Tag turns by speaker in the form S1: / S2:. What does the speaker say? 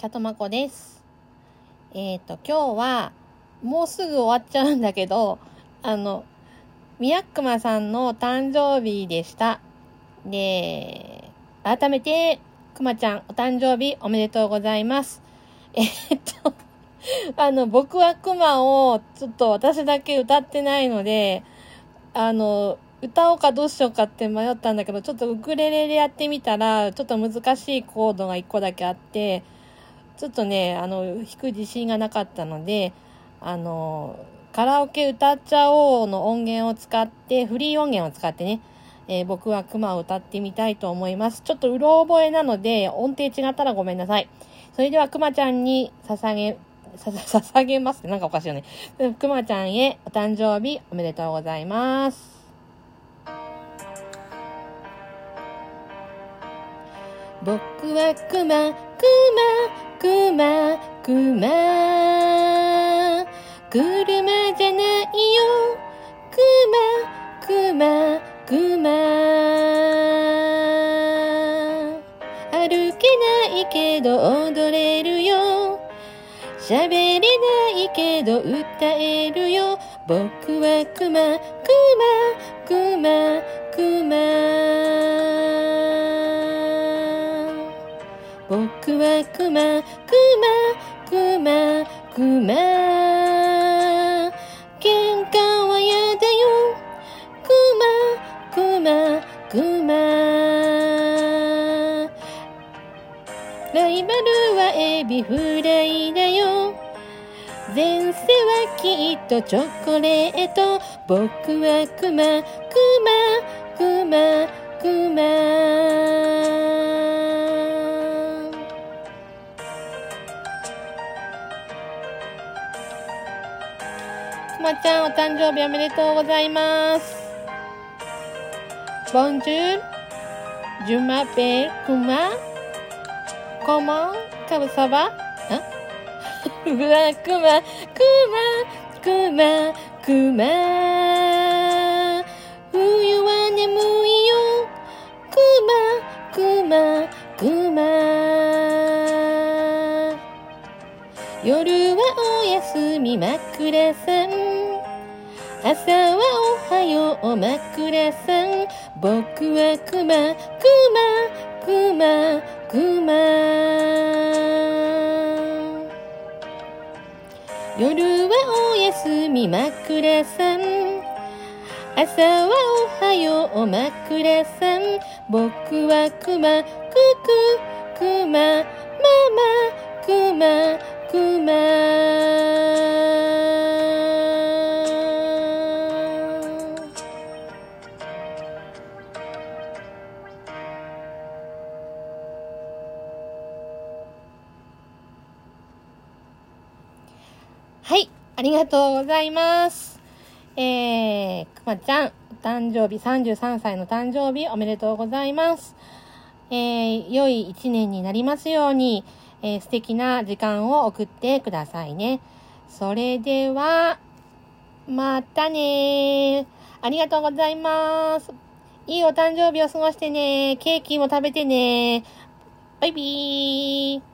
S1: チャトマコです。えっ、と、今日は、もうすぐ終わっちゃうんだけど、あの、ミヤックマさんの誕生日でした。で、改めて、くまちゃん、お誕生日おめでとうございます。えっと、あの、僕はクマを、ちょっと私だけ歌ってないので、あの、歌おうかどうしようかって迷ったんだけど、ちょっとウクレレでやってみたら、ちょっと難しいコードが一個だけあって、ちょっとね、あの、弾く自信がなかったので、あの、カラオケ歌っちゃおうの音源を使って、フリー音源を使ってね、えー僕はクマを歌ってみたいと思います。ちょっとうろ覚えなので、音程違ったらごめんなさい。それではクマちゃんに捧げ、さ、さ捧げますってなんかおかしいよね。クマちゃんへお誕生日おめでとうございます。僕はクマ、クマ、クマ、クマ。車じゃないよ。クマ、クマ、クマ。歩けないけど踊れるよ。喋れないけど歌えるよ。僕はクマ、クマ、クマ、クマ。僕はクマ、クマ、クマ、クマ。喧嘩はやだよ。クマ、クマ、クマ。ライバルはエビフライだよ。前世はきっとチョコレート。僕はクマ、クマ、クマ、クマ。まちゃん、お誕生日おめでとうございます。Bonjour, je m'appelle Kuma. Comment, comment ça va? んうわ、くま、くま、くま、くま。冬は眠いよ。くま、くま、くま。夜はおやすみ枕さん。朝はおはよう枕さん。僕はくま、くま、くま、くま。夜はおやすみ枕さん。朝はおはよう枕さん。僕はくま、くく、くま、ママ、くま、はい、ありがとうございます。えー、くまちゃん、お誕生日、33歳の誕生日おめでとうございます。えー、良い一年になりますように、えー素敵な時間を送ってくださいね。それでは、またねありがとうございます。いいお誕生日を過ごしてね。ケーキも食べてね。バイビー。